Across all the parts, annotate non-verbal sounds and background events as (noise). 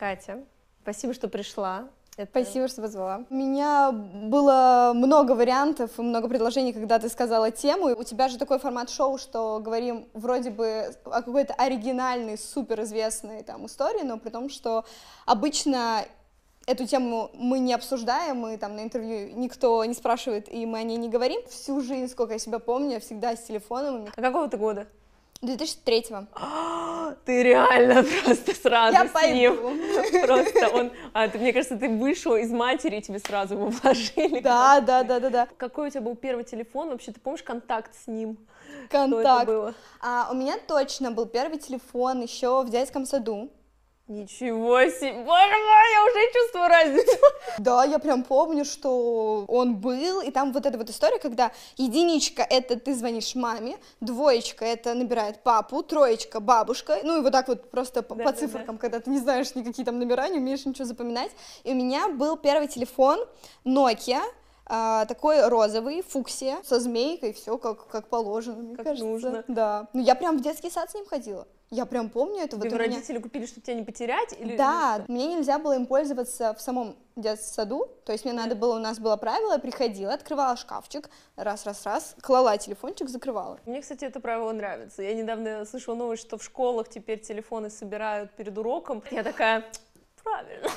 Катя, спасибо, что пришла. Это... Спасибо, что позвала. У меня было много вариантов и много предложений, когда ты сказала тему. У тебя же такой формат шоу, что говорим вроде бы о какой-то оригинальной, суперизвестной там истории, но при том, что обычно эту тему мы не обсуждаем, мы там на интервью никто не спрашивает, и мы о ней не говорим. Всю жизнь, сколько я себя помню, я всегда с телефоном. А какого ты года? 2003-го. (gasps) Ты реально (laughs) просто сразу Я с пойду. ним. (laughs) Просто он, а, ты, мне кажется, ты вышел из матери, и тебе сразу его вложили. Да, да, да, да, да. Какой у тебя был первый телефон? Вообще, ты помнишь контакт с ним? Контакт. было? А, у меня точно был первый телефон еще в детском саду. Ничего себе! Боже мой, я уже чувствую разницу. (laughs) Да, я прям помню, что он был, и там вот эта вот история, когда единичка — это ты звонишь маме, двоечка — это набирает папу, троечка — бабушка, ну и вот так вот просто по, Да, по да, циферкам, когда ты не знаешь никакие там номера, не умеешь ничего запоминать. И у меня был первый телефон Nokia, а, такой розовый, фуксия, со змейкой, все как, как положено, мне Как кажется. нужно. Да. Ну, я прям в детский сад с ним ходила. Я прям помню это. Тебе вот у меня- родители купили, чтобы тебя не потерять? Или... да, мне нельзя было им пользоваться в самом детском саду, то есть мне надо было, у нас было правило, я приходила, открывала шкафчик, раз-раз-раз, клала телефончик, закрывала. Мне, кстати, это правило нравится. Я недавно слышала новость, что в школах теперь телефоны собирают перед уроком. Я такая, правильно.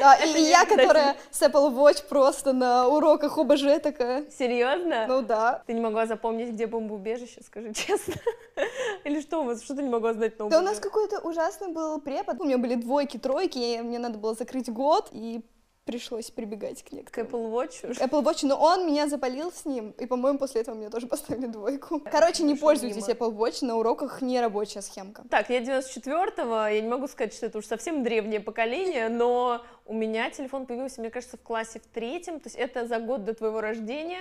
Да, и я, которая с Apple Watch просто на уроках ОБЖ такая, Серьезно? ну да. Ты не могла запомнить, где бомбоубежище, скажи честно. (laughs) Или что у вас? Что ты не могла знать на Да у нас какой-то ужасный был препод, у меня были двойки, тройки, и мне надо было закрыть год, и пришлось прибегать к К некоторым. Apple Watch? Apple Watch, но он меня запалил с ним, и, по-моему, после этого мне тоже поставили двойку. Короче, не пользуйтесь. Apple Watch, на уроках не рабочая схемка. Так, я 94-го, я не могу сказать, что это уж совсем древнее поколение, но у меня телефон появился, мне кажется, в классе в третьем, то есть это за год до твоего рождения,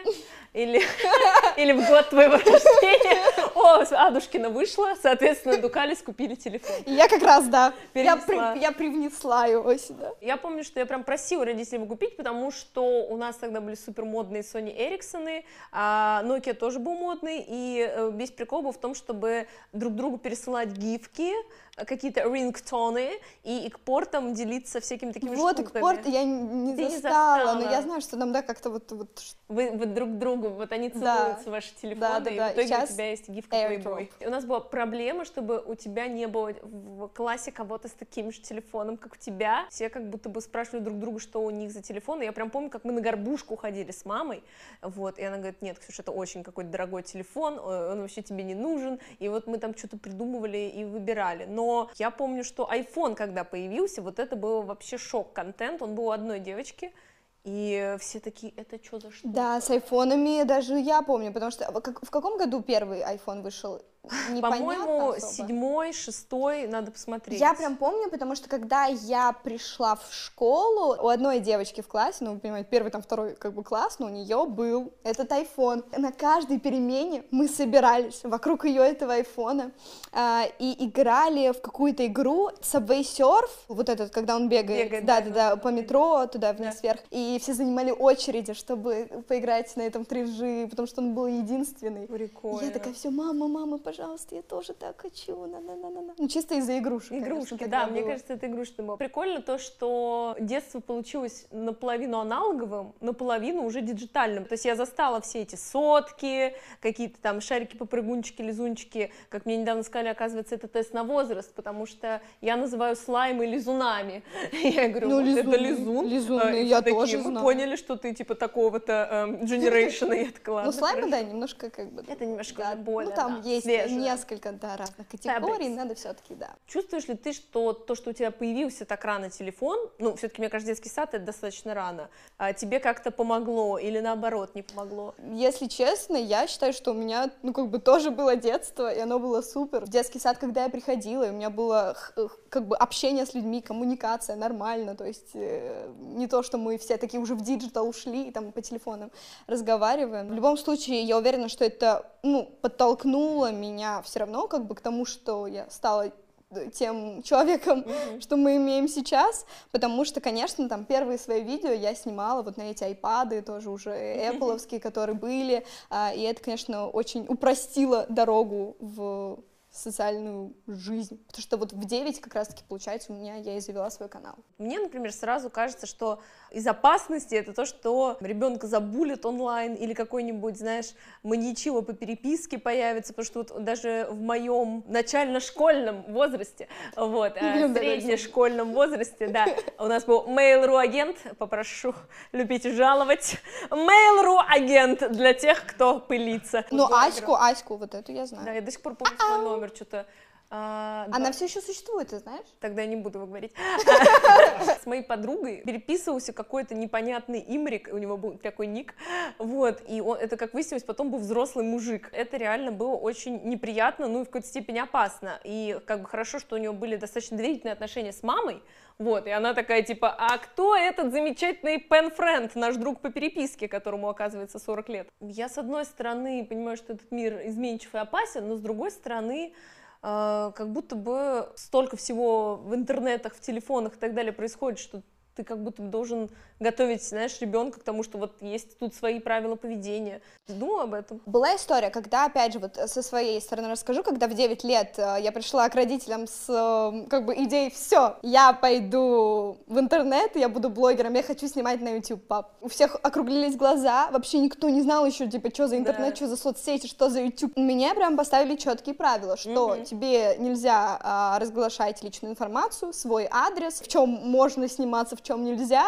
или, (laughs) или в год твоего рождения. О, Адушкина вышла, соответственно, Дукалис купили телефон. Я как раз, да, я, при- я привнесла его сюда. Я помню, что я прям просила родителей его купить, потому что у нас тогда были супер модные Sony Ericsson, а Nokia тоже был модный, и э, весь прикол был в том, чтобы друг другу пересылать гифки, какие-то рингтоны, и, и к портам делиться всякими такими Вот, штуками. порту я не Ты не застала, но застала. я знаю, что нам, да, как-то вот, вот Вы, вы друг другу, вот они Да. целуются, ваши телефоны, Да, да, и да. в итоге Сейчас у тебя есть гифка. Playboy. У нас была проблема, чтобы у тебя не было в классе кого-то с таким же телефоном, как у тебя. Все как будто бы спрашивали друг друга, что у них за телефон. И я прям помню, как мы на горбушку ходили с мамой, вот, и она говорит, нет, Ксюша, это очень какой-то дорогой телефон, он вообще тебе не нужен, и вот мы там что-то придумывали и выбирали. Но я помню, что iPhone, когда появился, вот это был вообще шок-контент, он был у одной девочки, и все такие, это что за что? Да, с айфонами даже я помню, потому что как- в каком году первый iPhone вышел? По-моему, седьмой, шестой, надо посмотреть. Я прям помню, потому что когда я пришла в школу, у одной девочки в классе, ну, вы понимаете, первый, там, второй, как бы, класс, но у нее был этот iPhone. На каждой перемене мы собирались вокруг ее этого айфона а, и играли в какую-то игру Subway Surf, вот этот, когда он бегает, Бегает, да, да-да-да, да. по метро, туда вниз вверх, и все занимали очереди, чтобы поиграть на этом 3G, потому что он был единственный. Прикольно. Я такая, все, мама, мама, пожалуйста, я тоже так хочу, на-на-на-на. Ну, чисто из-за игрушек. конечно, Игрушки, тогда да, мне было. кажется, это игрушечное было. Прикольно то, что детство получилось наполовину аналоговым, наполовину уже диджитальным. То есть я застала все эти сотки, какие-то там шарики-попрыгунчики, лизунчики. Как мне недавно сказали, оказывается, это тест на возраст, потому что я называю слаймы лизунами. (laughs) Я говорю, Ну, вот это лизун. лизуны, и я такие, тоже Мы знаю. поняли, что ты типа такого-то эм, (laughs) generation. Я такая, Ну, слаймы, хорошо». да, немножко как бы... Это немножко да, более, Ну, там да, есть свежее. несколько, да, разных категорий, Fabrics. надо все таки да. Чувствуешь ли ты, что то, что у тебя появился так рано телефон, ну, все-таки, мне кажется, детский сад это достаточно рано, а, тебе как-то помогло или наоборот не помогло? Если честно, я считаю, что у меня, ну, как бы тоже было детство, и оно было супер. В детский сад, когда я приходила, у меня было как бы общение с людьми, коммуникация нормально, то есть э, не то, что мы все такие уже в digital ушли и там по телефонам разговариваем. В любом случае, я уверена, что это, ну, подтолкнуло меня все равно как бы к тому, что я стала э, тем человеком, что мы имеем сейчас, потому что, конечно, там первые свои видео я снимала вот на эти айпады, тоже уже (laughs) Apple, которые были, а, и это, конечно, очень упростило дорогу в социальную жизнь. Потому что вот в 9 как раз-таки, получается, у меня я и завела свой канал. Мне, например, сразу кажется, что из опасности это то, что ребенка забулит онлайн или какой-нибудь, знаешь, маньячило по переписке появится, потому что вот даже в моем начально-школьном возрасте, вот, э, среднешкольном возрасте, да, у нас был Mail.ru агент, попрошу любить и жаловать, Mail.ru агент для тех, кто пылится. Ну, Аську, Аську, вот эту я знаю. Да, я до сих пор помню свой номер, что-то а, Она да. все еще существует, ты знаешь? Тогда я не буду его говорить. (laughs) С моей подругой переписывался какой-то непонятный имрик, у него был такой ник, вот, и он, это, как выяснилось, потом был взрослый мужик. Это реально было очень неприятно, ну и в какой-то степени опасно. И как бы хорошо, что у него были достаточно доверительные отношения с мамой, вот, и она такая, типа, а кто этот замечательный пен-френд, наш друг по переписке, которому, оказывается, 40 лет? Я, с одной стороны, понимаю, что этот мир изменчив и опасен, но с другой стороны, э, как будто бы столько всего в интернетах, в телефонах и так далее происходит, что ты как будто должен готовить, знаешь, ребенка к тому, что вот есть тут свои правила поведения. Ты думала об этом? Была история, когда, опять же, вот со своей стороны расскажу, когда в 9 лет э, я пришла к родителям с э, как бы идеей, все, я пойду в интернет, я буду блогером, я хочу снимать на YouTube, пап. У всех округлились глаза, вообще никто не знал еще, типа, что за интернет, да. что за соцсети, что за YouTube. Мне прям поставили четкие правила, что mm-hmm. тебе нельзя а, разглашать личную информацию, свой адрес, в чем можно сниматься, в чем нельзя,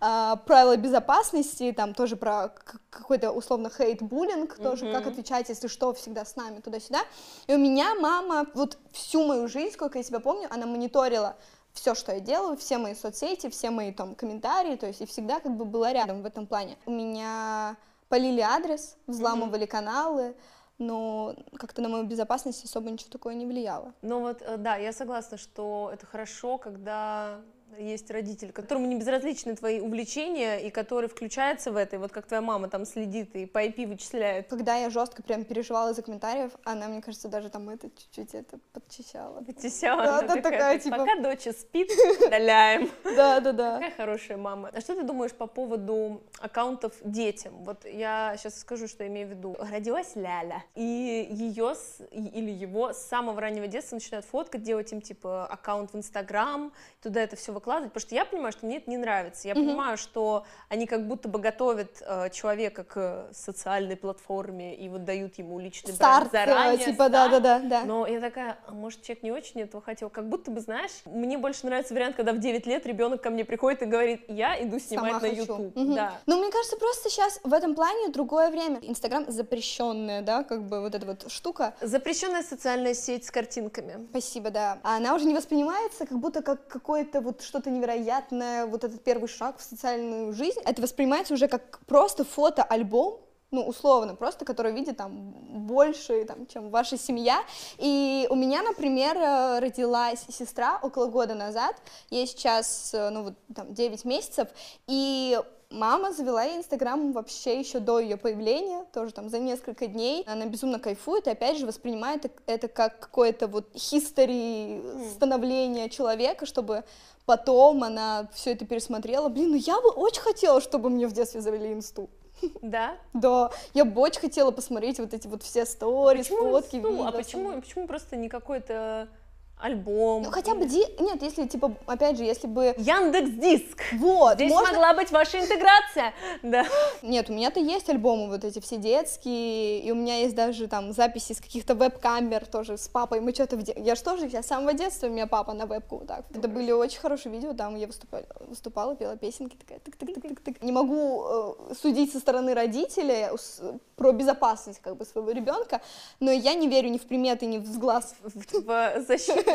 а, правила безопасности, там тоже про какой-то условно хейт-буллинг, mm-hmm. тоже как отвечать, если что, всегда с нами, туда-сюда. И у меня мама вот всю мою жизнь, сколько я себя помню, она мониторила все, что я делаю, все мои соцсети, все мои там комментарии, то есть и всегда как бы была рядом в этом плане. У меня полили адрес, взламывали mm-hmm. каналы, но как-то на мою безопасность особо ничего такое не влияло. Ну вот, э, да, я согласна, что это хорошо, когда есть родитель, которому не безразличны твои увлечения и который включается в это, и вот как твоя мама там следит и по IP вычисляет. Когда я жестко прям переживала из-за комментариев, она, мне кажется, даже там это чуть-чуть это подчищала. Подчищала, да, да, такая, типа... Пока дочь спит, (laughs) удаляем. Да, да, да. Какая хорошая мама. А что ты думаешь по поводу аккаунтов детям? Вот я сейчас скажу, что имею в виду. Родилась Ляля, и ее или его с самого раннего детства начинают фоткать, делать им типа аккаунт в Инстаграм, туда это все выкладывать, потому что я понимаю, что мне это не нравится. Я mm-hmm. понимаю, что они как будто бы готовят э, человека к социальной платформе и вот дают ему личный старт, бренд заранее. Типа, да, да, да, да. Но я такая, а может, человек не очень этого хотел? Как будто бы, знаешь, мне больше нравится вариант, когда в 9 лет ребенок ко мне приходит и говорит, я иду снимать Сама на YouTube. Угу. Да. Ну, мне кажется, просто сейчас в этом плане другое время. Инстаграм запрещенная, да, как бы вот эта вот штука. Запрещенная социальная сеть с картинками. Спасибо, да. Она уже не воспринимается как будто как какое-то вот что-то невероятное, вот этот первый шаг в социальную жизнь, это воспринимается уже как просто фото-альбом, ну, условно, просто, который видит там больше, там, чем ваша семья. И у меня, например, э, родилась сестра около года назад, ей сейчас, э, ну, вот, там, 9 месяцев, и Мама завела Инстаграм вообще еще до ее появления, тоже там за несколько дней. Она безумно кайфует и опять же воспринимает это как какое-то вот history становления человека, чтобы потом она все это пересмотрела. Блин, ну я бы очень хотела, чтобы мне в детстве завели инсту. Да? (laughs) Да, я бы очень хотела посмотреть вот эти вот все сторис, почему фотки, инсту? А почему, почему просто не какой-то альбом. Ну, хотя бы, ди... нет, если, типа, опять же, если бы... Яндекс Диск. Вот. Здесь можно... могла быть ваша интеграция. (laughs) Да. Нет, у меня-то есть альбомы вот эти все детские, и у меня есть даже там записи с каких-то веб-камер тоже с папой. Мы что-то... В... Я же тоже, я с самого детства, у меня папа на вебку вот так. Это были очень хорошие видео, там я выступала, выступала пела песенки, такая тык-тык-тык-тык. Не могу э, судить со стороны родителей про безопасность как бы своего ребенка, но я не верю ни в приметы, ни в взглаз. В, в защиту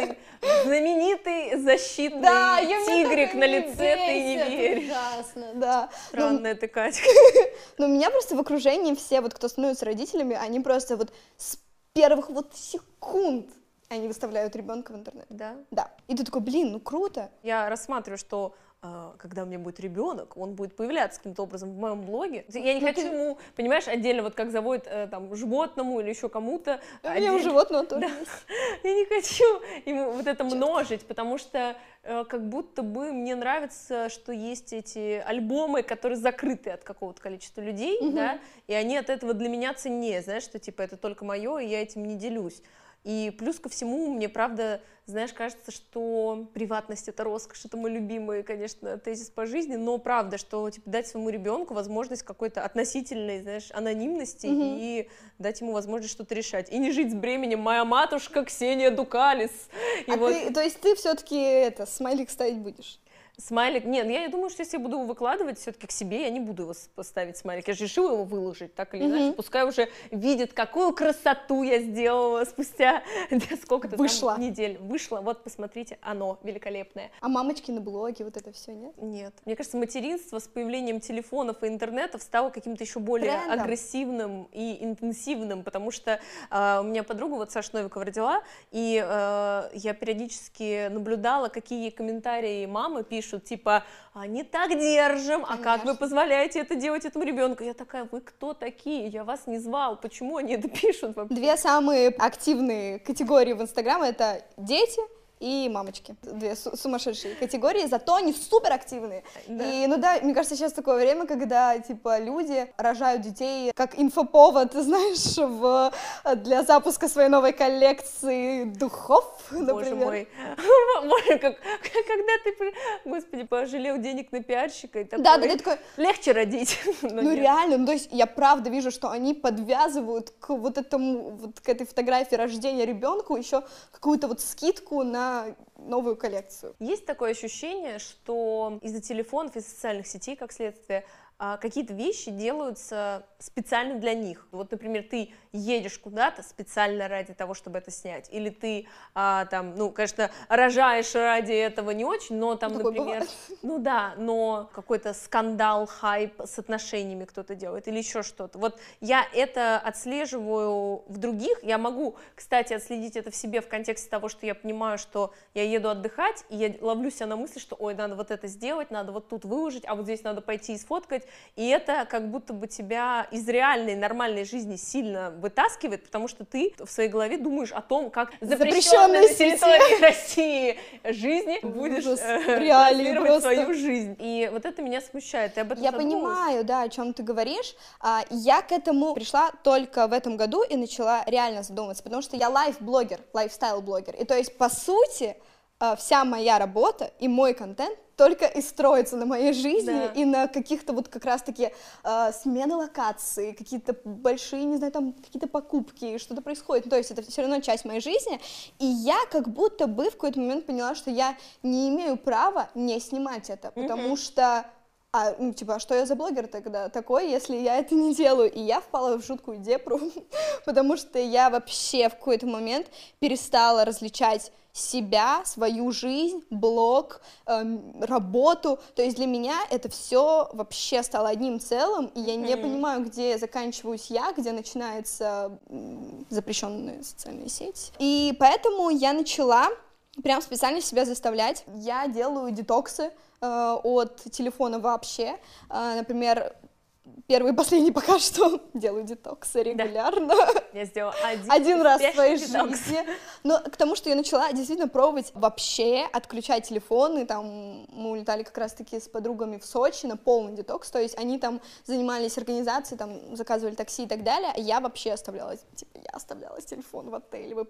знаменитый защитный да, тигрик на лице, ты не веришь. Ужасно, да. Странная ну, ты, Катя. (laughs) Но у меня просто в окружении все, вот кто становится родителями, они просто вот с первых вот секунд они выставляют ребенка в интернет. Да? Да. И ты такой, блин, ну круто. Я рассматриваю, что когда у меня будет ребенок, он будет появляться каким-то образом в моем блоге. Я не ну, хочу ему, понимаешь, отдельно вот как заводит э, там животному или еще кому-то. У меня у животного тоже да. (laughs) Я не хочу ему вот это множить, потому что э, как будто бы мне нравится, что есть эти альбомы, которые закрыты от какого-то количества людей, да, и они от этого для меня ценнее, знаешь, что типа это только мое, и я этим не делюсь. И плюс ко всему, мне правда, знаешь, кажется, что приватность это роскошь, это мой любимый, конечно, тезис по жизни, но правда, что типа дать своему ребенку возможность какой-то относительной, знаешь, анонимности mm-hmm. и дать ему возможность что-то решать. И не жить с бременем моя матушка Ксения Дукалис. И а вот... ты, то есть ты все-таки это смайлик ставить будешь? Смайлик, нет, я думаю, что если я буду его выкладывать все-таки к себе, я не буду его поставить смайлик. Я же решила его выложить, так или иначе. Mm-hmm. Пускай уже видит, какую красоту я сделала спустя (laughs) сколько-то Вышла. там недель. Вышла, вот посмотрите, оно великолепное. А мамочки на блоге, вот это все, нет? Нет. Мне кажется, материнство с появлением телефонов и интернетов стало каким-то еще более Трендом. агрессивным и интенсивным, потому что э, у меня подруга вот Саша Новикова родила, и э, я периодически наблюдала, какие комментарии мамы пишут пишут, типа, а не так держим, Конечно. а как вы позволяете это делать этому ребенку? Я такая, вы кто такие? Я вас не звал, почему они это (laughs) пишут вообще? Две самые активные категории в Инстаграм это дети и мамочки. Две сумасшедшие категории, зато они супер активные. Да. И, ну да, мне кажется, сейчас такое время, когда, типа, люди рожают детей как инфоповод, (laughs) знаешь, в, для запуска своей новой коллекции духов, например. (laughs) Боже мой. Боже, как, когда ты, господи, пожалел денег на пиарщика и такой, да, да, такой... легче родить. (laughs) ну, реально, ну, то есть я правда вижу, что они подвязывают к вот этому, вот к этой фотографии рождения ребенку еще какую-то вот скидку на новую коллекцию. Есть такое ощущение, что из-за телефонов и социальных сетей, как следствие, а, какие-то вещи делаются специально для них. Вот, например, ты едешь куда-то специально ради того, чтобы это снять, или ты а, там, ну, конечно, рожаешь ради этого не очень, но там, Такое например, бывает. ну да, но какой-то скандал, хайп с отношениями кто-то делает, или еще что-то. Вот я это отслеживаю в других, я могу, кстати, отследить это в себе в контексте того, что я понимаю, что я еду отдыхать, и я ловлю себя на мысли, что, ой, надо вот это сделать, надо вот тут выложить, а вот здесь надо пойти и сфоткать, и это как будто бы тебя из реальной нормальной жизни сильно вытаскивает, потому что ты в своей голове думаешь о том, как запрещенная на территории (laughs) России жизни будешь э, реализовать свою жизнь. И вот это меня смущает. Я понимаю, да, о чем ты говоришь. А, я к этому пришла только в этом году и начала реально задумываться, потому что я лайф-блогер, лайфстайл-блогер. И то есть, по сути, вся моя работа и мой контент только и строится на моей жизни да. и на каких-то вот как раз-таки э, смены локации, какие-то большие, не знаю, там какие-то покупки, что-то происходит. Ну, то есть это все равно часть моей жизни. И я как будто бы в какой-то момент поняла, что я не имею права не снимать это, потому mm-hmm. что а, ну, типа, а что я за блогер тогда такой, если я это не делаю? И я впала в жуткую депру, (laughs) потому что я вообще в какой-то момент перестала различать себя, свою жизнь, блог, эм, работу. То есть для меня это все вообще стало одним целым, и я не mm-hmm. понимаю, где заканчиваюсь я, где начинается запрещенные социальные сети. И поэтому я начала прям специально себя заставлять. Я делаю детоксы от телефона вообще. Э, например, первый и последний пока что (laughs) делаю детоксы регулярно. Да. Я сделала один, один раз в своей детокс. жизни. Но к тому, что я начала действительно пробовать вообще отключать телефоны, там мы улетали как раз-таки с подругами в Сочи на полный детокс, то есть они там занимались организацией, там заказывали такси и так далее, а я вообще оставляла, типа, я оставляла телефон в отеле, вы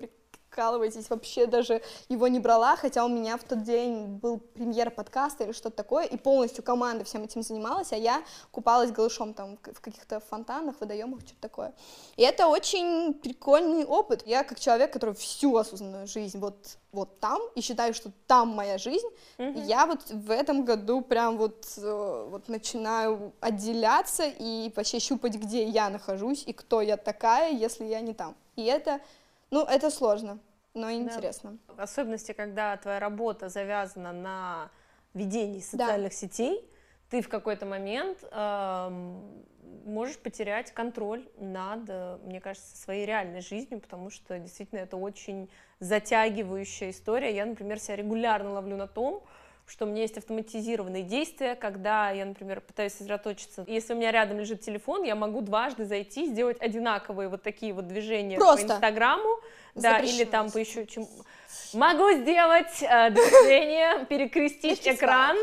прикалываетесь, вообще даже его не брала, хотя у меня в тот день был премьера подкаста или что-то такое, и полностью команда всем этим занималась, а я купалась голышом там в каких-то фонтанах, водоемах, что-то такое. И это очень прикольный опыт. Я как человек, который всю осознанную жизнь вот вот там и считаю, что там моя жизнь. Mm-hmm. я вот в этом году прям вот, э, вот начинаю отделяться и вообще щупать, где я нахожусь и кто я такая, если я не там. И это, ну, это сложно но интересно. Да. Особенности, когда твоя работа завязана на ведении социальных да. сетей, ты в какой-то момент эм, можешь потерять контроль над, э, мне кажется, своей реальной жизнью, потому что действительно это очень затягивающая история. Я, например, себя регулярно ловлю на том, что у меня есть автоматизированные действия, когда я, например, пытаюсь сосредоточиться. Если у меня рядом лежит телефон, я могу дважды зайти, сделать одинаковые вот такие вот движения Просто. по Инстаграму, да, или там по еще чем. Могу сделать э, движение, перекрестить экран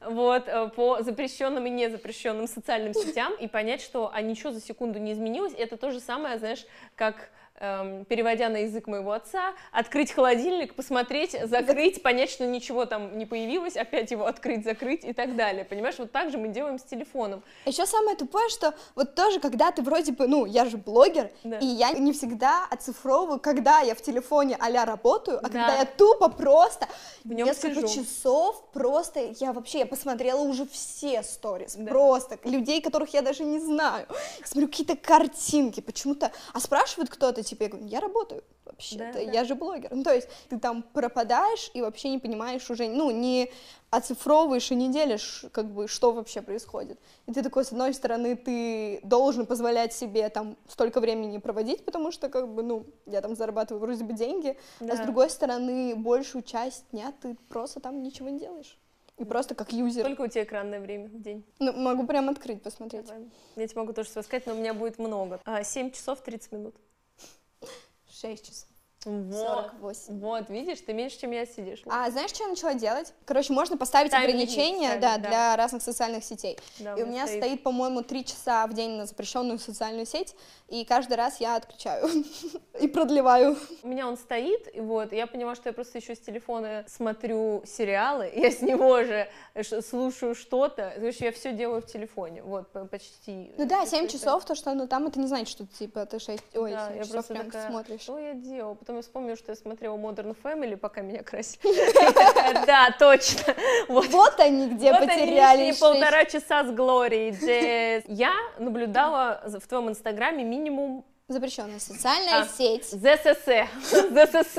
вот, э, по запрещенным и незапрещенным социальным сетям и понять, что а ничего за секунду не изменилось. Это то же самое, знаешь, как эм, переводя на язык моего отца, открыть холодильник, посмотреть, закрыть, понять, что ничего там не появилось, опять его открыть, закрыть и так далее. Понимаешь, вот так же мы делаем с телефоном. Еще самое тупое, что вот тоже, когда ты вроде бы, ну, я же блогер, Да. и я не всегда оцифровываю, когда я в телефоне а работаю, а Да. когда я тупо просто В нем несколько сижу. часов просто, я вообще, я посмотрела уже все сторис, Да. просто, людей, которых я даже не знаю, смотрю какие-то картинки, почему-то, а спрашивает кто-то, типа, я говорю, я работаю вообще-то, Да, да. я же блогер, ну, то есть ты там пропадаешь и вообще не понимаешь уже, ну, не оцифровываешь и не делишь, как бы, что вообще происходит. И ты такой, с одной стороны, ты должен позволять себе там столько времени проводить, потому что, как бы, ну, я там зарабатываю вроде бы деньги, а с Да. другой стороны, большую часть дня ты просто там ничего не делаешь. И просто как юзер. Сколько у тебя экранное время в день? Ну, могу прям открыть, посмотреть. Давай. Я тебе могу тоже все сказать, но у меня будет много. А, 7 часов 30 минут. 6 часов. Вот. 48. Вот, видишь, ты меньше, чем я сидишь. А знаешь, что я начала делать? Короче, можно поставить Тайм-лимит ограничения, ставить, да, да. для разных социальных сетей. Да, и у меня стоит, по-моему, три часа в день на запрещенную социальную сеть, и каждый раз я отключаю (laughs) и продлеваю. У меня он стоит, и вот, и я поняла, что я просто еще с телефона смотрю сериалы, (laughs) я с него же слушаю что-то, то есть я все делаю в телефоне, вот, по- почти. Ну да, Всё 7 это- часов, то, что ну там это не значит, что типа ты 6, ой, Да, 7 я часов прям такая, смотришь. что я делала? Потом я вспомнила, что я смотрела Modern Family, пока меня красили. (laughs) Да, точно. Вот. Они где Вот они потеряли лишние шесть- полтора часа с Глорией. Я наблюдала в твоем инстаграме минимум Запрещенная социальная А. сеть. ЗСС. ЗСС. (laughs) (laughs)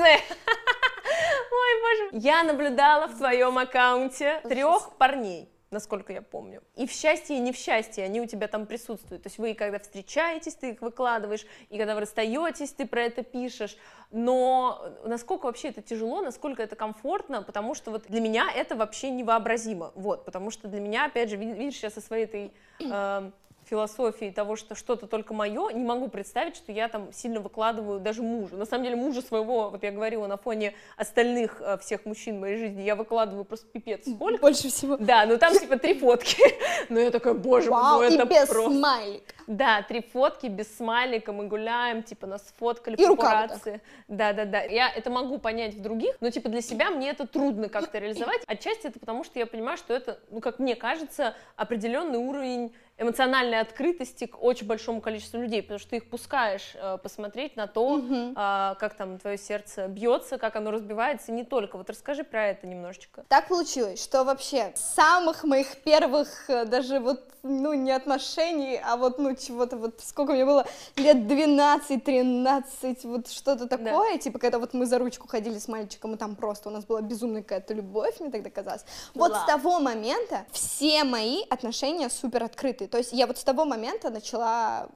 Ой, боже. Я наблюдала в твоем аккаунте трех парней насколько я помню. И в счастье, и не в счастье они у тебя там присутствуют. То есть вы, когда встречаетесь, ты их выкладываешь, и когда вы расстаетесь, ты про это пишешь. Но насколько вообще это тяжело, насколько это комфортно, потому что вот для меня это вообще невообразимо. Вот, потому что для меня, опять же, ви- видишь, я со своей этой э, философии того, что что-то только мое, не могу представить, что я там сильно выкладываю даже мужу. На самом деле мужа своего, вот я говорила, на фоне остальных э, всех мужчин в моей жизни, я выкладываю просто пипец сколько. Больше всего. Да, ну там типа три фотки. (laughs) Но я такая, боже мой, Вау, ну и это без просто... смайлика. Да, три фотки без смайлика, мы гуляем, типа нас фоткали И папарацци. Да, да, да. Я это могу понять в других, но типа для себя мне это трудно как-то реализовать. Отчасти это потому, что я понимаю, что это, ну как мне кажется, определенный уровень эмоциональной открытости к очень большому количеству людей, потому что ты их пускаешь э, посмотреть на то, Мгм. а, как там твое сердце бьется, как оно разбивается, не только. Вот расскажи про это немножечко. Так получилось, что вообще с самых моих первых э, даже вот, ну, не отношений, а вот, ну, чего-то вот, сколько мне было, лет 12-13, вот что-то такое, типа, когда вот мы за ручку ходили с мальчиком, и там просто у нас была безумная какая-то любовь, мне тогда казалось. Вот Ла. с того момента все мои отношения супер открытые, то есть я вот с того момента начала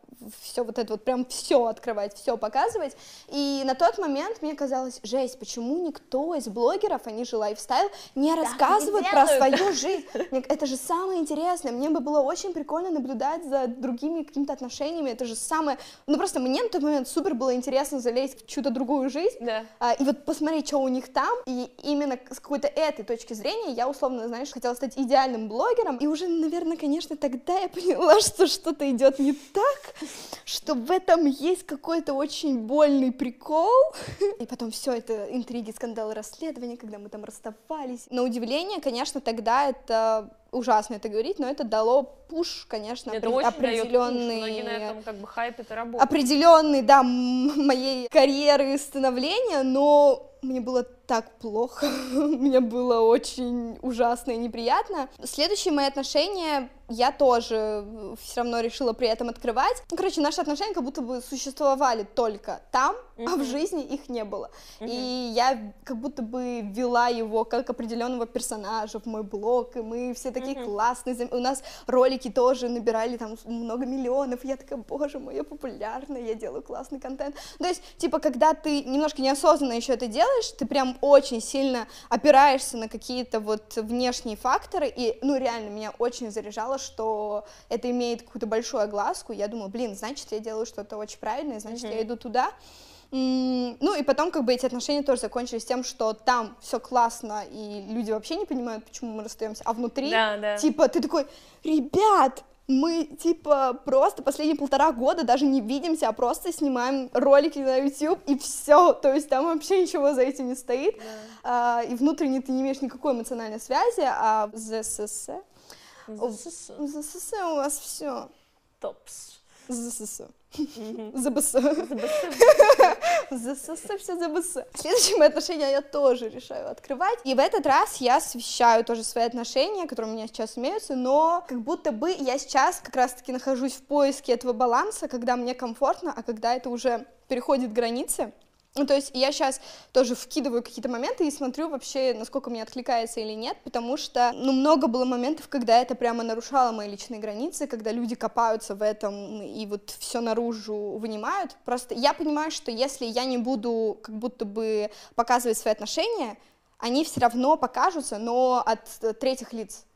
все вот это вот прям все открывать, все показывать, и на тот момент мне казалось, жесть, почему никто из блогеров, они же лайфстайл, не рассказывают не про свою жизнь. Это же самое интересное. Мне бы было очень прикольно наблюдать за другими какими-то отношениями. Это же самое... Ну, просто мне на тот момент супер было интересно залезть в чью-то другую жизнь. Да. а, и вот посмотреть, что у них там. И именно с какой-то этой точки зрения я, условно, знаешь, хотела стать идеальным блогером. И уже, наверное, конечно, тогда я поняла, (laughs) что что-то идет не так, что в этом есть какой-то очень больный прикол. (laughs) И потом все это интриги, скандалы, расследования, когда мы там расставались. На удивление, конечно, тогда это ужасно это говорить, но это дало пуш, конечно, Это опре- очень дает пуш, определенный многие на этом как бы хайпят и работают. определенный, да, моей карьеры становления, но мне было так плохо, (laughs) мне было очень ужасно и неприятно. Следующие мои отношения я тоже все равно решила при этом открывать. Ну, короче, наши отношения как будто бы существовали только там, а в жизни их не было. Мгм. И я как будто бы вела его как определенного персонажа в мой блог, и мы все такие Мгм. классные. У нас ролики тоже набирали там много миллионов. и Я такая, боже мой, я популярная, я делаю классный контент. То есть, типа, когда ты немножко неосознанно еще это делаешь, ты прям очень сильно опираешься на какие-то вот внешние факторы, и, ну, реально, меня очень заряжало, что это имеет какую-то большую огласку. Я думаю, блин, значит, я делаю что-то очень правильное, значит, Мгм. я иду туда. Ну и потом как бы эти отношения тоже закончились тем, что там все классно, и люди вообще не понимают, почему мы расстаемся, а внутри Да, да. типа ты такой, ребят, мы, типа, просто последние полтора года даже не видимся, а просто снимаем ролики на YouTube, и все. То есть там вообще ничего за этим не стоит. Да. А, и внутренне ты не имеешь никакой эмоциональной связи, а в ЗСС... В ЗСС у вас все. Топс. ЗСС. ЗБС. ЗСС, все ЗБС. Следующие мои отношения я тоже решаю открывать. И в этот раз я освещаю тоже свои отношения, которые у меня сейчас имеются, но как будто бы я сейчас как раз-таки нахожусь в поиске этого баланса, когда мне комфортно, а когда это уже переходит границы. Ну, то есть я сейчас тоже вкидываю какие-то моменты и смотрю вообще, насколько мне откликается или нет, потому что, ну, много было моментов, когда это прямо нарушало мои личные границы, когда люди копаются в этом и вот все наружу вынимают. Просто я понимаю, что если я не буду как будто бы показывать свои отношения, они все равно покажутся, но от третьих лиц.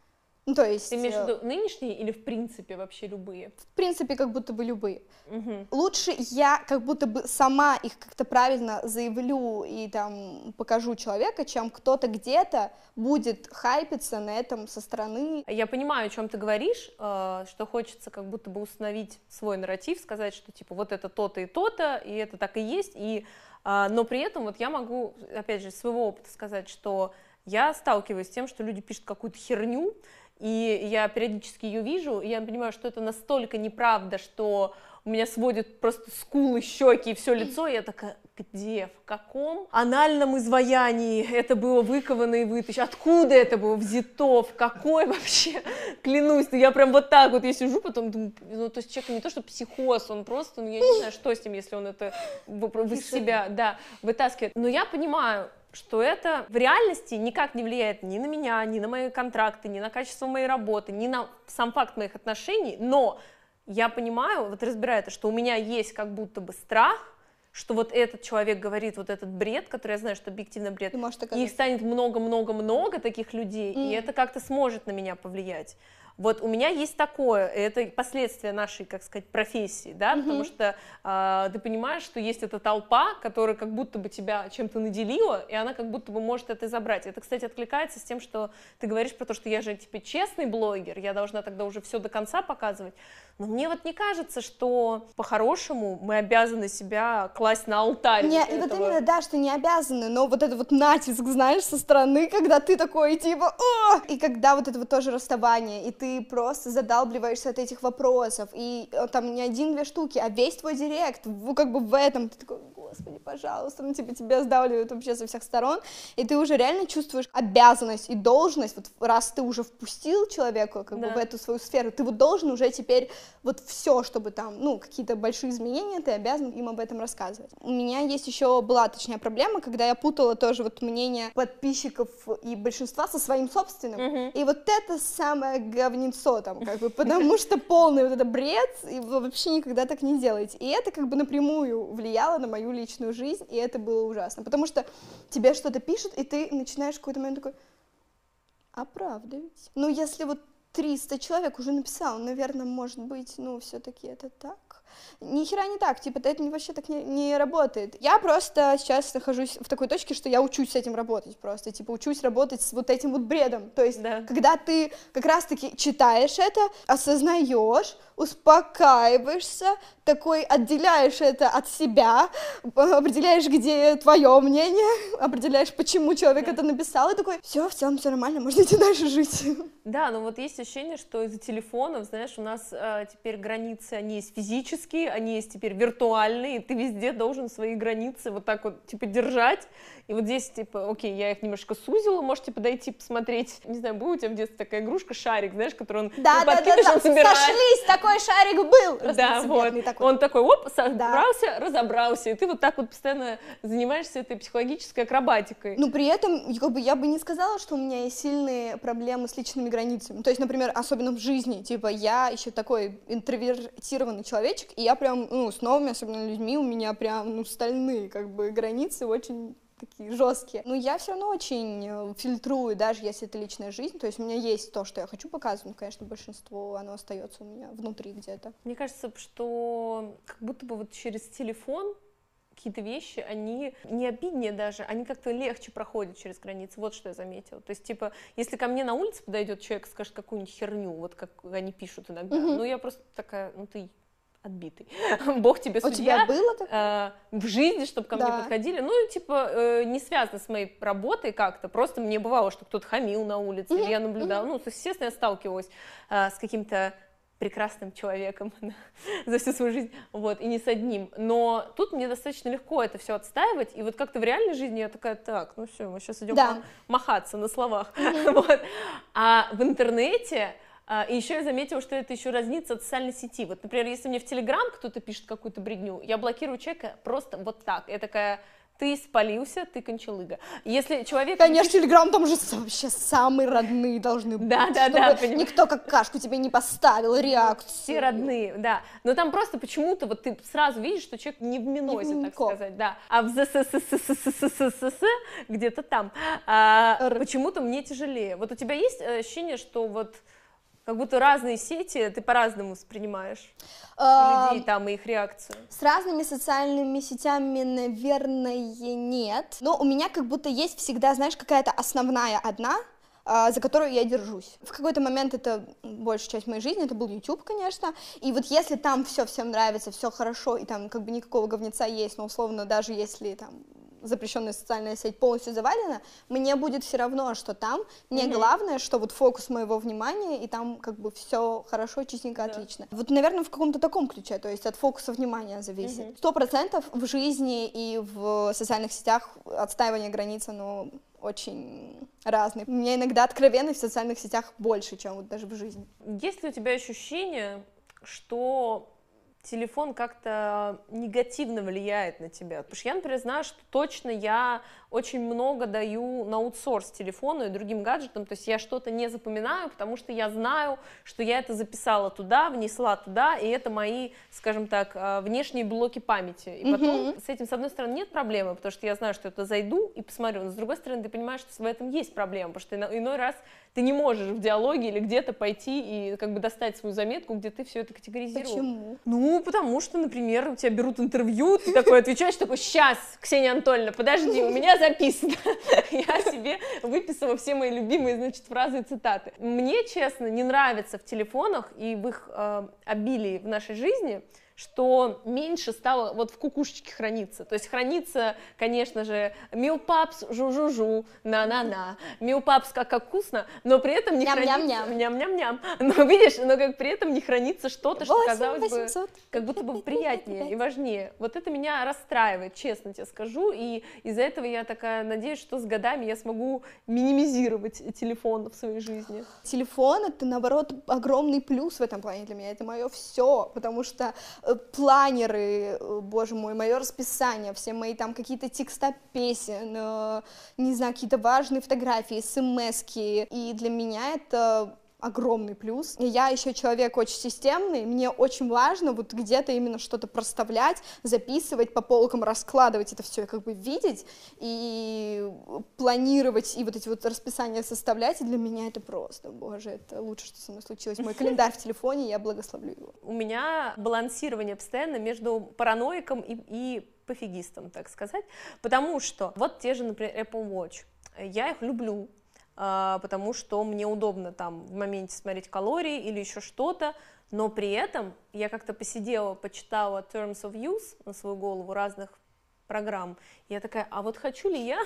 Ну, то есть... Ты имеешь в э, виду нынешние или в принципе вообще любые? В принципе, как будто бы любые. Угу. Лучше я как будто бы сама их как-то правильно заявлю и там покажу человека, чем кто-то где-то будет хайпиться на этом со стороны. Я понимаю, о чем ты говоришь, э, что хочется как будто бы установить свой нарратив, сказать, что типа вот это то-то и то-то, и это так и есть, и а, но при этом вот я могу, опять же, своего опыта сказать, что я сталкиваюсь с тем, что люди пишут какую-то херню, и я периодически ее вижу, и я понимаю, что это настолько неправда, что у меня сводят просто скулы, щеки и все лицо, и я такая, где, в каком анальном изваянии это было выковано и вытащено, откуда это было взято, в какой вообще, клянусь, ну я прям вот так вот я сижу, потом думаю, ну то есть человек не то, что психоз, он просто, ну я не знаю, что с ним, если он это из себя, да, вытаскивает, но я понимаю, что это в реальности никак не влияет ни на меня, ни на мои контракты, ни на качество моей работы, ни на сам факт моих отношений, но я понимаю, вот разбираю это, что у меня есть как будто бы страх, что вот этот человек говорит вот этот бред, который я знаю, что объективно бред, и их станет много-много-много таких людей, mm. и это как-то сможет на меня повлиять. Вот у меня есть такое, это последствия нашей, как сказать, профессии, да, угу. потому что э, ты понимаешь, что есть эта толпа, которая как будто бы тебя чем-то наделила, и она как будто бы может это забрать. Это, кстати, откликается с тем, что ты говоришь про то, что я же, типа, честный блогер, я должна тогда уже все до конца показывать. Но мне вот не кажется, что по-хорошему мы обязаны себя класть на алтарь. Не, и вот именно, да, что не обязаны, но вот это вот натиск, знаешь, со стороны, когда ты такой, типа, О! и когда вот это вот тоже расставание, и ты просто задалбливаешься от этих вопросов, и э, там не один-две штуки, а весь твой директ, как бы в этом, ты такой, господи, пожалуйста, ну, типа, тебя сдавливают вообще со всех сторон, и ты уже реально чувствуешь обязанность и должность, вот раз ты уже впустил человека, как да. бы, в эту свою сферу, ты вот должен уже теперь вот все, чтобы там, ну, какие-то большие изменения, ты обязан им об этом рассказывать. У меня есть еще была, точнее, проблема, когда я путала тоже вот мнение подписчиков и большинства со своим собственным, mm-hmm. и вот это самое говнецо там, как бы, потому что полный вот это бред, и вообще никогда так не делаете. И это как бы напрямую влияло на мою личную жизнь, и это было ужасно, потому что тебе что-то пишут, и ты начинаешь в какой-то момент такой, а правда ведь? Ну, если вот 300 человек уже написал, наверное, может быть, ну, все-таки это так. Ни хера не так, типа, это вообще так не, не работает. Я просто сейчас нахожусь в такой точке, что я учусь с этим работать просто, типа, учусь работать с вот этим вот бредом. То есть, да. когда ты как раз-таки читаешь это, осознаешь, успокаиваешься, такой отделяешь это от себя, определяешь, где твое мнение, (laughs) определяешь, почему человек да. это написал, и такой, все, в целом все нормально, можно идти дальше жить. Да, но вот есть ощущение, что из-за телефонов, знаешь, у нас э, теперь границы, они есть физические, они есть теперь виртуальные, и ты везде должен свои границы вот так вот, типа, держать, и вот здесь, типа, окей, я их немножко сузила, можете подойти посмотреть, не знаю, была у тебя в детстве такая игрушка, шарик, знаешь, который он да, да, да, да. Сошлись, такой шарик был, да, вот, такой. он такой, оп, собрался, да. разобрался, и ты вот так вот постоянно занимаешься этой психологической акробатикой. Ну, при этом, как бы, я бы не сказала, что у меня есть сильные проблемы с личными границами, то есть, например, особенно в жизни, типа, я еще такой интровертированный человечек, и я прям, ну, с новыми, особенно людьми, у меня прям, ну, стальные, как бы, границы очень такие жесткие. Но я все равно очень э, фильтрую, даже если это личная жизнь. То есть у меня есть то, что я хочу показывать, но, конечно, большинство оно остается у меня внутри где-то. Мне кажется, что как будто бы вот через телефон какие-то вещи, они не обиднее даже, они как-то легче проходят через границы. Вот что я заметила. То есть, типа, если ко мне на улице подойдет человек и скажет какую-нибудь херню, вот как они пишут иногда, mm-hmm. ну я просто такая, ну ты отбитый. (laughs) Бог тебе судья. У тебя было такое? Э, в жизни, чтобы ко да. мне подходили. Ну, типа, э, не связано с моей работой как-то. Просто мне бывало, что кто-то хамил на улице, mm-hmm. или я наблюдала. Mm-hmm. Ну, естественно, я сталкивалась э, с каким-то прекрасным человеком (laughs) за всю свою жизнь, вот, и не с одним. Но тут мне достаточно легко это все отстаивать, и вот как-то в реальной жизни я такая, так, ну все, мы сейчас идем да. махаться на словах, (laughs) вот. А в интернете и еще я заметила, что это еще разнится от социальной сети. Вот, например, если мне в Телеграм кто-то пишет какую-то бредню, я блокирую человека просто вот так. Я такая, ты спалился, ты кончалыга. Если человек... Конечно, пишет... Телеграм там же вообще самые родные должны быть. Да, да, да. Никто как кашку тебе не поставил реакцию. Все родные, да. Но там просто почему-то вот ты сразу видишь, что человек не в минозе, так сказать, да. А в ЗССССССС где-то там почему-то мне тяжелее. Вот у тебя есть ощущение, что вот как будто разные сети ты по-разному воспринимаешь людей там и их реакцию. С разными социальными сетями, наверное, нет. Но у меня как будто есть всегда, знаешь, какая-то основная одна, а, за которую я держусь. В какой-то момент это большая часть моей жизни, это был YouTube, конечно, и вот если там все всем нравится, все хорошо, и там как бы никакого говнеца есть, но условно даже если там запрещенная социальная сеть полностью завалена, мне будет все равно, что там. Мне mm-hmm. главное, что вот фокус моего внимания, и там как бы все хорошо, чистенько, да. отлично. Вот, наверное, в каком-то таком ключе, то есть от фокуса внимания зависит. Сто mm-hmm. процентов в жизни и в социальных сетях отстаивание границ, оно очень разный. У меня иногда откровенность в социальных сетях больше, чем вот даже в жизни. Есть ли у тебя ощущение, что телефон как-то негативно влияет на тебя. Потому что я, например, знаю, что точно я очень много даю на аутсорс телефону и другим гаджетам, то есть я что-то не запоминаю, потому что я знаю, что я это записала туда, внесла туда, и это мои, скажем так, а, внешние блоки памяти. И потом mm-hmm. с этим, с одной стороны, нет проблемы, потому что я знаю, что это зайду и посмотрю, но с другой стороны, ты понимаешь, что в этом есть проблема, потому что иной раз ты не можешь в диалоге или где-то пойти и как бы достать свою заметку, где ты все это категоризировал. Почему? Ну, потому что, например, у тебя берут интервью, ты такой отвечаешь, такой, сейчас, Ксения Анатольевна, подожди, у меня записано. (laughs) Я себе выписала все мои любимые, значит, фразы и цитаты. Мне, честно, не нравится в телефонах и в их э, обилии в нашей жизни что меньше стало вот в кукушечке храниться. То есть хранится, конечно же, милпапс, жу-жу-жу, на-на-на, милпапс как, как вкусно, но при этом не хранится... Ням-ням-ням. Но видишь, но как при этом не хранится что-то, что казалось бы, как будто бы приятнее и важнее. Вот это меня расстраивает, честно тебе скажу, и из-за этого я такая надеюсь, что с годами я смогу минимизировать телефон в своей жизни. Телефон — это, наоборот, огромный плюс в этом плане для меня, это мое все, потому что Э, планеры, э, боже мой, мое расписание, все мои там какие-то текста песен, э, не знаю, какие-то важные фотографии, смс и для меня это огромный плюс. И я еще человек очень системный, мне очень важно вот где-то именно что-то проставлять, записывать по полкам, раскладывать это все, как бы видеть и планировать, и вот эти вот расписания составлять, и для меня это просто, боже, это лучше, что со мной случилось. Мой календарь в телефоне, я благословлю его. У меня балансирование постоянно между параноиком и, и пофигистом, так сказать, потому что вот те же, например, Apple Watch, я их люблю, потому что мне удобно там в моменте смотреть калории или еще что-то, но при этом я как-то посидела, почитала Terms of Use на свою голову разных программ. Я такая, а вот хочу ли я?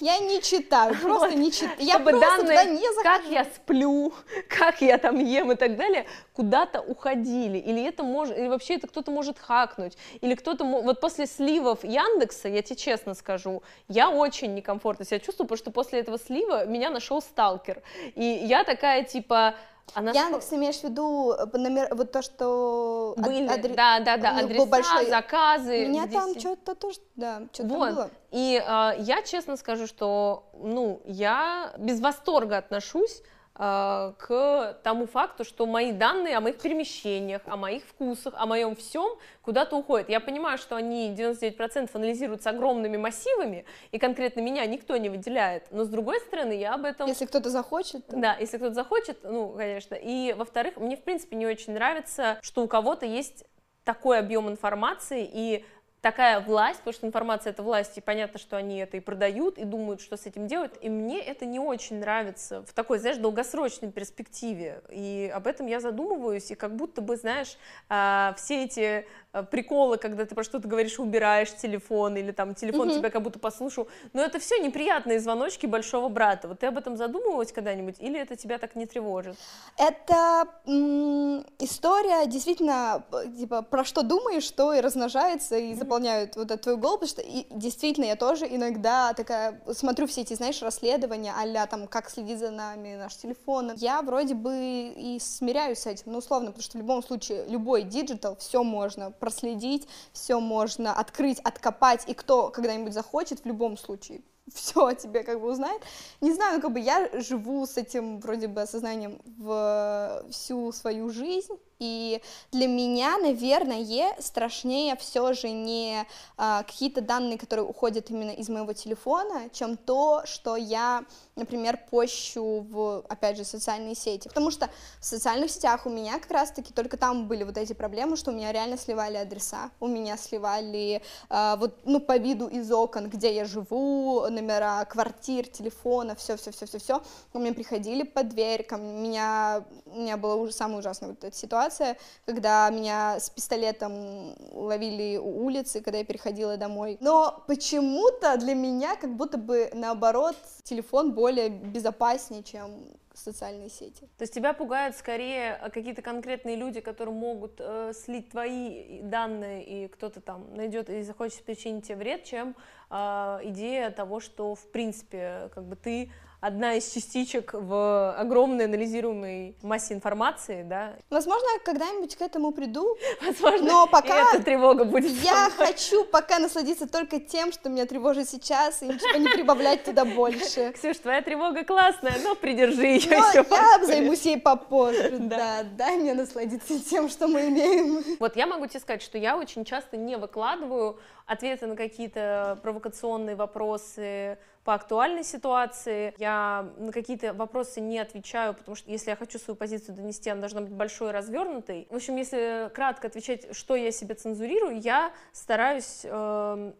Я не читаю, (laughs) просто не читаю. Я просто данные, туда не захожу. как я сплю, (laughs) как я там ем и так далее, куда-то уходили. Или это может, или вообще это кто-то может хакнуть. Или кто-то, вот после сливов Яндекса, я тебе честно скажу, я очень некомфортно себя чувствую, потому что после этого слива меня нашел сталкер. И я такая, типа, она Яндекс, что... имеешь в виду э, номер, вот то, что... Были, адре... да, да, да, адреса, большой... заказы. У меня здесь... там что-то тоже, да, что-то вот. было. И э, я честно скажу, что, ну, я без восторга отношусь к тому факту, что мои данные о моих перемещениях, о моих вкусах, о моем всем куда-то уходят. Я понимаю, что они 99% анализируются огромными массивами, и конкретно меня никто не выделяет, но с другой стороны, я об этом... Если кто-то захочет. То... Да, если кто-то захочет, ну, конечно. И, во-вторых, мне, в принципе, не очень нравится, что у кого-то есть такой объем информации, и такая власть, потому что информация это власть, и понятно, что они это и продают, и думают, что с этим делать, и мне это не очень нравится в такой, знаешь, долгосрочной перспективе, и об этом я задумываюсь, и как будто бы, знаешь, а, все эти а, приколы, когда ты про что-то говоришь, убираешь телефон, или там телефон mm-hmm. тебя как будто послушал, но это все неприятные звоночки большого брата, вот ты об этом задумывалась когда-нибудь, или это тебя так не тревожит? Это м- история действительно, типа, про что думаешь, то и размножается, и mm-hmm заполняют вот эту твою голову, потому что и, действительно я тоже иногда такая смотрю все эти, знаешь, расследования, а там, как следить за нами, наш телефон. Я вроде бы и смиряюсь с этим, ну, условно, потому что в любом случае любой digital, все можно проследить, все можно открыть, откопать, и кто когда-нибудь захочет, в любом случае (laughs) все о тебе как бы узнает. Не знаю, ну, как бы я живу с этим вроде бы осознанием в всю свою жизнь, и для меня, наверное, страшнее все же не а, какие-то данные, которые уходят именно из моего телефона, чем то, что я, например, пощу в, опять же, социальные сети. Потому что в социальных сетях у меня как раз-таки только там были вот эти проблемы, что у меня реально сливали адреса, у меня сливали а, вот, ну, по виду из окон, где я живу, номера квартир, телефона, все-все-все-все-все. У меня приходили под дверь, ко меня, у меня была уже самая ужасная вот эта ситуация, ситуация, когда меня с пистолетом ловили у улицы, когда я переходила домой. Но почему-то для меня как будто бы наоборот телефон более безопаснее, чем социальные сети. То есть тебя пугают скорее э, какие-то конкретные люди, которые могут э, слить твои данные, и кто-то там найдет и захочет причинить тебе вред, чем э, идея того, что в принципе как бы ты одна из частичек в огромной анализируемой массе информации, да. Возможно, когда-нибудь к этому приду. Возможно, но пока эта тревога будет. Я хочу пока насладиться только тем, что меня тревожит сейчас, и ничего не прибавлять туда больше. (laughs) Ксюш, твоя тревога классная, но придержи ее но еще. Я займусь ей попозже, (laughs) да. Дай мне насладиться тем, что мы имеем. Вот я могу тебе сказать, что я очень часто не выкладываю ответы на какие-то провокационные вопросы по актуальной ситуации. Я на какие-то вопросы не отвечаю, потому что если я хочу свою позицию донести, она должна быть большой и развернутой. В общем, если кратко отвечать, что я себе цензурирую, я стараюсь, э,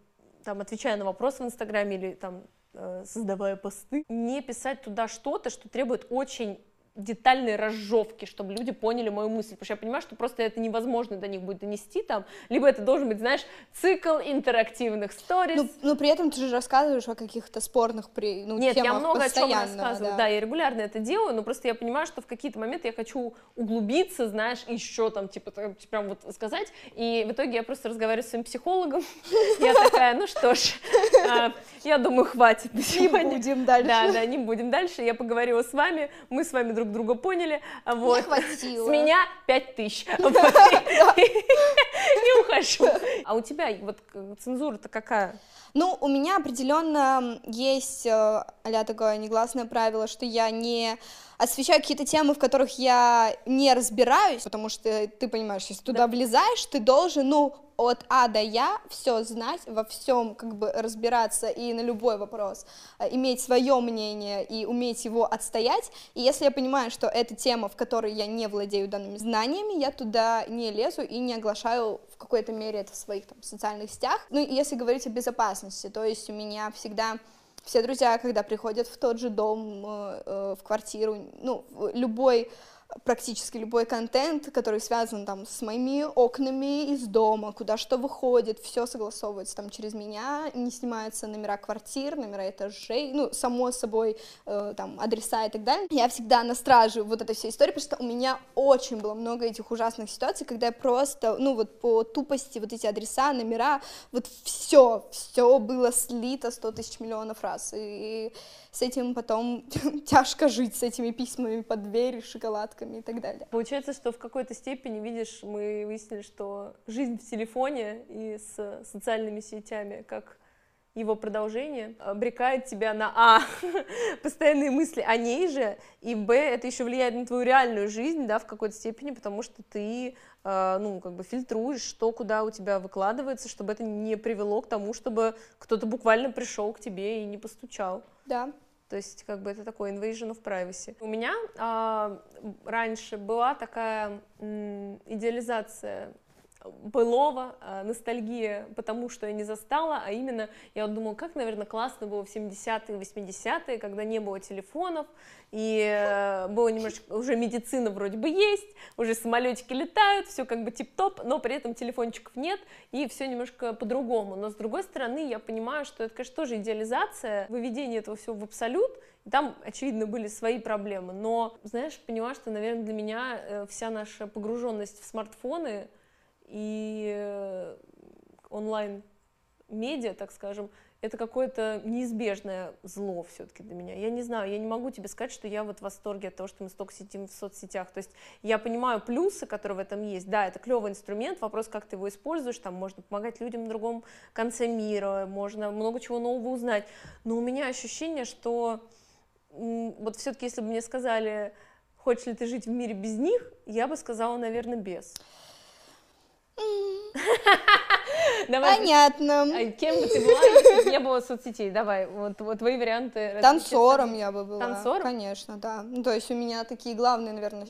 там, отвечая на вопросы в Инстаграме или там э, создавая посты, не писать туда что-то, что требует очень детальной разжевки, чтобы люди поняли мою мысль, потому что я понимаю, что просто это невозможно до них будет донести там, либо это должен быть, знаешь, цикл интерактивных сториз. Ну, но при этом ты же рассказываешь о каких-то спорных при, ну, Нет, темах я много о чем рассказываю, да. да, я регулярно это делаю, но просто я понимаю, что в какие-то моменты я хочу углубиться, знаешь, еще там, типа, прям вот сказать, и в итоге я просто разговариваю с своим психологом, (laughs) я такая, ну что ж, а, я думаю, хватит на сегодня. Не будем дальше. Да, да, не будем дальше, я поговорила с вами, мы с вами друг друг друга поняли. Вот. Не хватило. С меня пять тысяч. (laughs) (laughs) Не ухожу. А у тебя вот цензура-то какая? Ну, у меня определенно есть а такое негласное правило, что я не освещаю какие-то темы, в которых я не разбираюсь, потому что ты понимаешь, если туда да. влезаешь, ты должен, ну, от А до Я все знать, во всем как бы разбираться и на любой вопрос э, иметь свое мнение и уметь его отстоять. И если я понимаю, что это тема, в которой я не владею данными знаниями, я туда не лезу и не оглашаю в какой-то мере это в своих там, социальных сетях. Ну, если говорить о безопасности, то есть у меня всегда все друзья, когда приходят в тот же дом, э, э, в квартиру, ну, любой практически любой контент, который связан там с моими окнами из дома, куда что выходит, все согласовывается там через меня, не снимаются номера квартир, номера этажей, ну, само собой, э, там, адреса и так далее. Я всегда на страже вот этой всей истории, потому что у меня очень было много этих ужасных ситуаций, когда я просто, ну, вот по тупости вот эти адреса, номера, вот все, все было слито 100 тысяч миллионов раз, и с этим потом (laughs) тяжко жить, с этими письмами под дверь, шоколадками и так далее. Получается, что в какой-то степени, видишь, мы выяснили, что жизнь в телефоне и с социальными сетями, как его продолжение обрекает тебя на А, (laughs) постоянные мысли о ней же, и Б, это еще влияет на твою реальную жизнь, да, в какой-то степени, потому что ты, э, ну, как бы фильтруешь, что куда у тебя выкладывается, чтобы это не привело к тому, чтобы кто-то буквально пришел к тебе и не постучал. Да. То есть, как бы это такой invasion of privacy. У меня а, раньше была такая м, идеализация былого, э, ностальгия потому, что я не застала, а именно я вот думала, как, наверное, классно было в 70-е, 80-е, когда не было телефонов, и э, было немножечко, уже медицина вроде бы есть, уже самолетики летают, все как бы тип-топ, но при этом телефончиков нет, и все немножко по-другому. Но с другой стороны, я понимаю, что это, конечно, тоже идеализация, выведение этого всего в абсолют, там, очевидно, были свои проблемы, но, знаешь, понимаю, что, наверное, для меня э, вся наша погруженность в смартфоны и э, онлайн-медиа, так скажем, это какое-то неизбежное зло все-таки для меня. Я не знаю, я не могу тебе сказать, что я вот в восторге от того, что мы столько сидим в соцсетях. То есть я понимаю плюсы, которые в этом есть. Да, это клевый инструмент, вопрос, как ты его используешь. Там можно помогать людям на другом конце мира, можно много чего нового узнать. Но у меня ощущение, что вот все-таки, если бы мне сказали, хочешь ли ты жить в мире без них, я бы сказала, наверное, без. (laughs) Давай, Понятно. А кем бы ты была, если бы не было соцсетей? Давай, вот, вот твои варианты. Танцором я бы была. Танцором? Конечно, да. Ну, то есть у меня такие главные, наверное,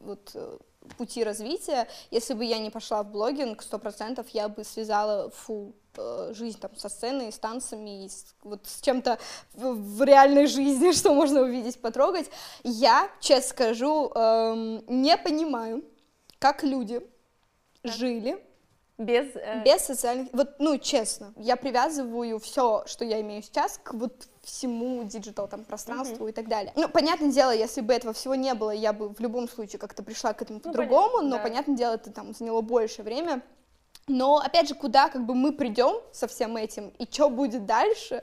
вот э, пути развития. Если бы я не пошла в блогинг, сто процентов я бы связала фу э, жизнь там со сценой, с танцами, с, вот с чем-то в, в реальной жизни, (laughs) что можно увидеть, потрогать. Я, честно скажу, эм, не понимаю, как люди так. жили без... Э... Без социальных... Вот, ну, честно, я привязываю все, что я имею сейчас, к вот всему digital там пространству mm-hmm. и так далее. Ну, понятное дело, если бы этого всего не было, я бы в любом случае как-то пришла к этому ну, по-другому, понятно, но, да. понятное дело, это там заняло больше время. Но, опять же, куда как бы мы придем со всем этим, и что будет дальше,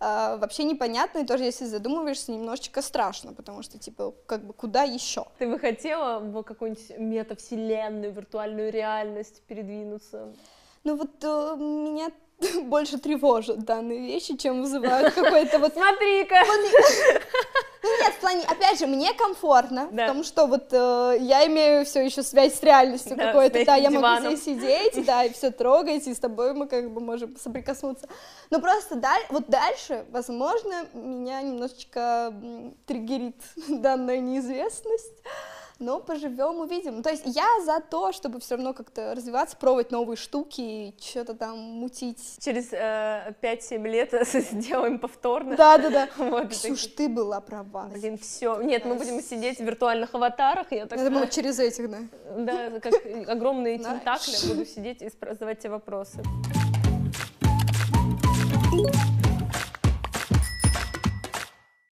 э, вообще непонятно, и тоже, если задумываешься, немножечко страшно, потому что, типа, как бы, куда еще? Ты бы хотела в какую-нибудь метавселенную, виртуальную реальность передвинуться? Ну вот э, меня (laughs) больше тревожат данные вещи, чем вызывают какой-то вот... (laughs) Смотри-ка! (laughs) В плане, опять же, мне комфортно, да. потому что вот э, я имею все еще связь с реальностью да, какой-то, да, я могу здесь сидеть, да, и все трогать, и с тобой мы как бы можем соприкоснуться. Но просто даль, вот дальше, возможно, меня немножечко триггерит (laughs) данная неизвестность но поживем, увидим. То есть я за то, чтобы все равно как-то развиваться, пробовать новые штуки и что-то там мутить. Через э, 5-7 лет (laughs) сделаем повторно. Да, да, да. (laughs) Вот, Ксюш, так... ты была права. Блин, все. Нет, мы будем сидеть в виртуальных аватарах. Я, так... я думала, (laughs) через этих, да. Да, как огромные тентакли буду сидеть и задавать тебе вопросы. thank you